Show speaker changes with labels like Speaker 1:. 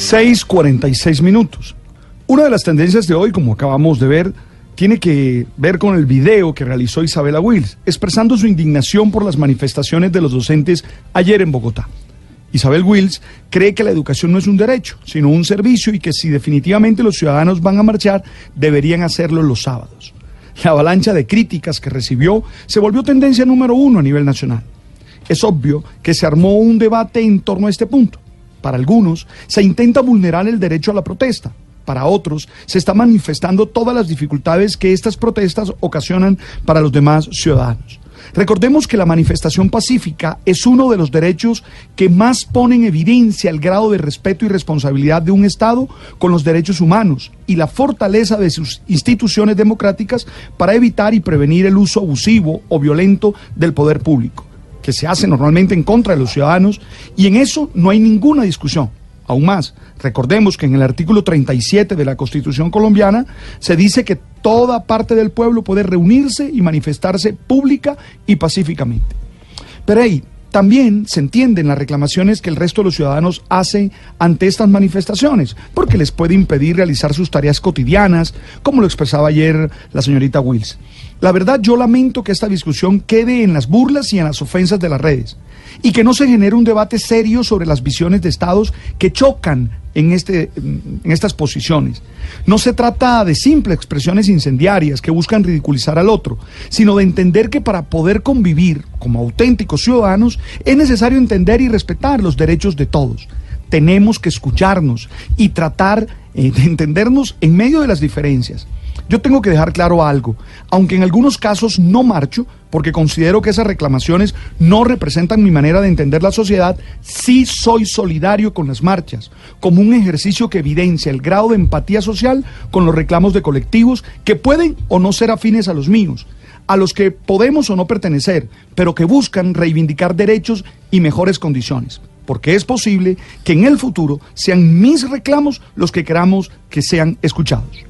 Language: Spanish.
Speaker 1: 6:46 minutos. Una de las tendencias de hoy, como acabamos de ver, tiene que ver con el video que realizó Isabela Wills, expresando su indignación por las manifestaciones de los docentes ayer en Bogotá. Isabel Wills cree que la educación no es un derecho, sino un servicio y que si definitivamente los ciudadanos van a marchar, deberían hacerlo los sábados. La avalancha de críticas que recibió se volvió tendencia número uno a nivel nacional. Es obvio que se armó un debate en torno a este punto. Para algunos, se intenta vulnerar el derecho a la protesta. Para otros, se está manifestando todas las dificultades que estas protestas ocasionan para los demás ciudadanos. Recordemos que la manifestación pacífica es uno de los derechos que más pone en evidencia el grado de respeto y responsabilidad de un Estado con los derechos humanos y la fortaleza de sus instituciones democráticas para evitar y prevenir el uso abusivo o violento del poder público que se hace normalmente en contra de los ciudadanos, y en eso no hay ninguna discusión. Aún más, recordemos que en el artículo 37 de la Constitución colombiana se dice que toda parte del pueblo puede reunirse y manifestarse pública y pacíficamente. Pero ahí también se entienden las reclamaciones que el resto de los ciudadanos hacen ante estas manifestaciones, porque les puede impedir realizar sus tareas cotidianas, como lo expresaba ayer la señorita Wills. La verdad, yo lamento que esta discusión quede en las burlas y en las ofensas de las redes y que no se genere un debate serio sobre las visiones de estados que chocan en, este, en estas posiciones. No se trata de simples expresiones incendiarias que buscan ridiculizar al otro, sino de entender que para poder convivir como auténticos ciudadanos es necesario entender y respetar los derechos de todos. Tenemos que escucharnos y tratar eh, de entendernos en medio de las diferencias. Yo tengo que dejar claro algo, aunque en algunos casos no marcho, porque considero que esas reclamaciones no representan mi manera de entender la sociedad, sí soy solidario con las marchas, como un ejercicio que evidencia el grado de empatía social con los reclamos de colectivos que pueden o no ser afines a los míos, a los que podemos o no pertenecer, pero que buscan reivindicar derechos y mejores condiciones porque es posible que en el futuro sean mis reclamos los que queramos que sean escuchados.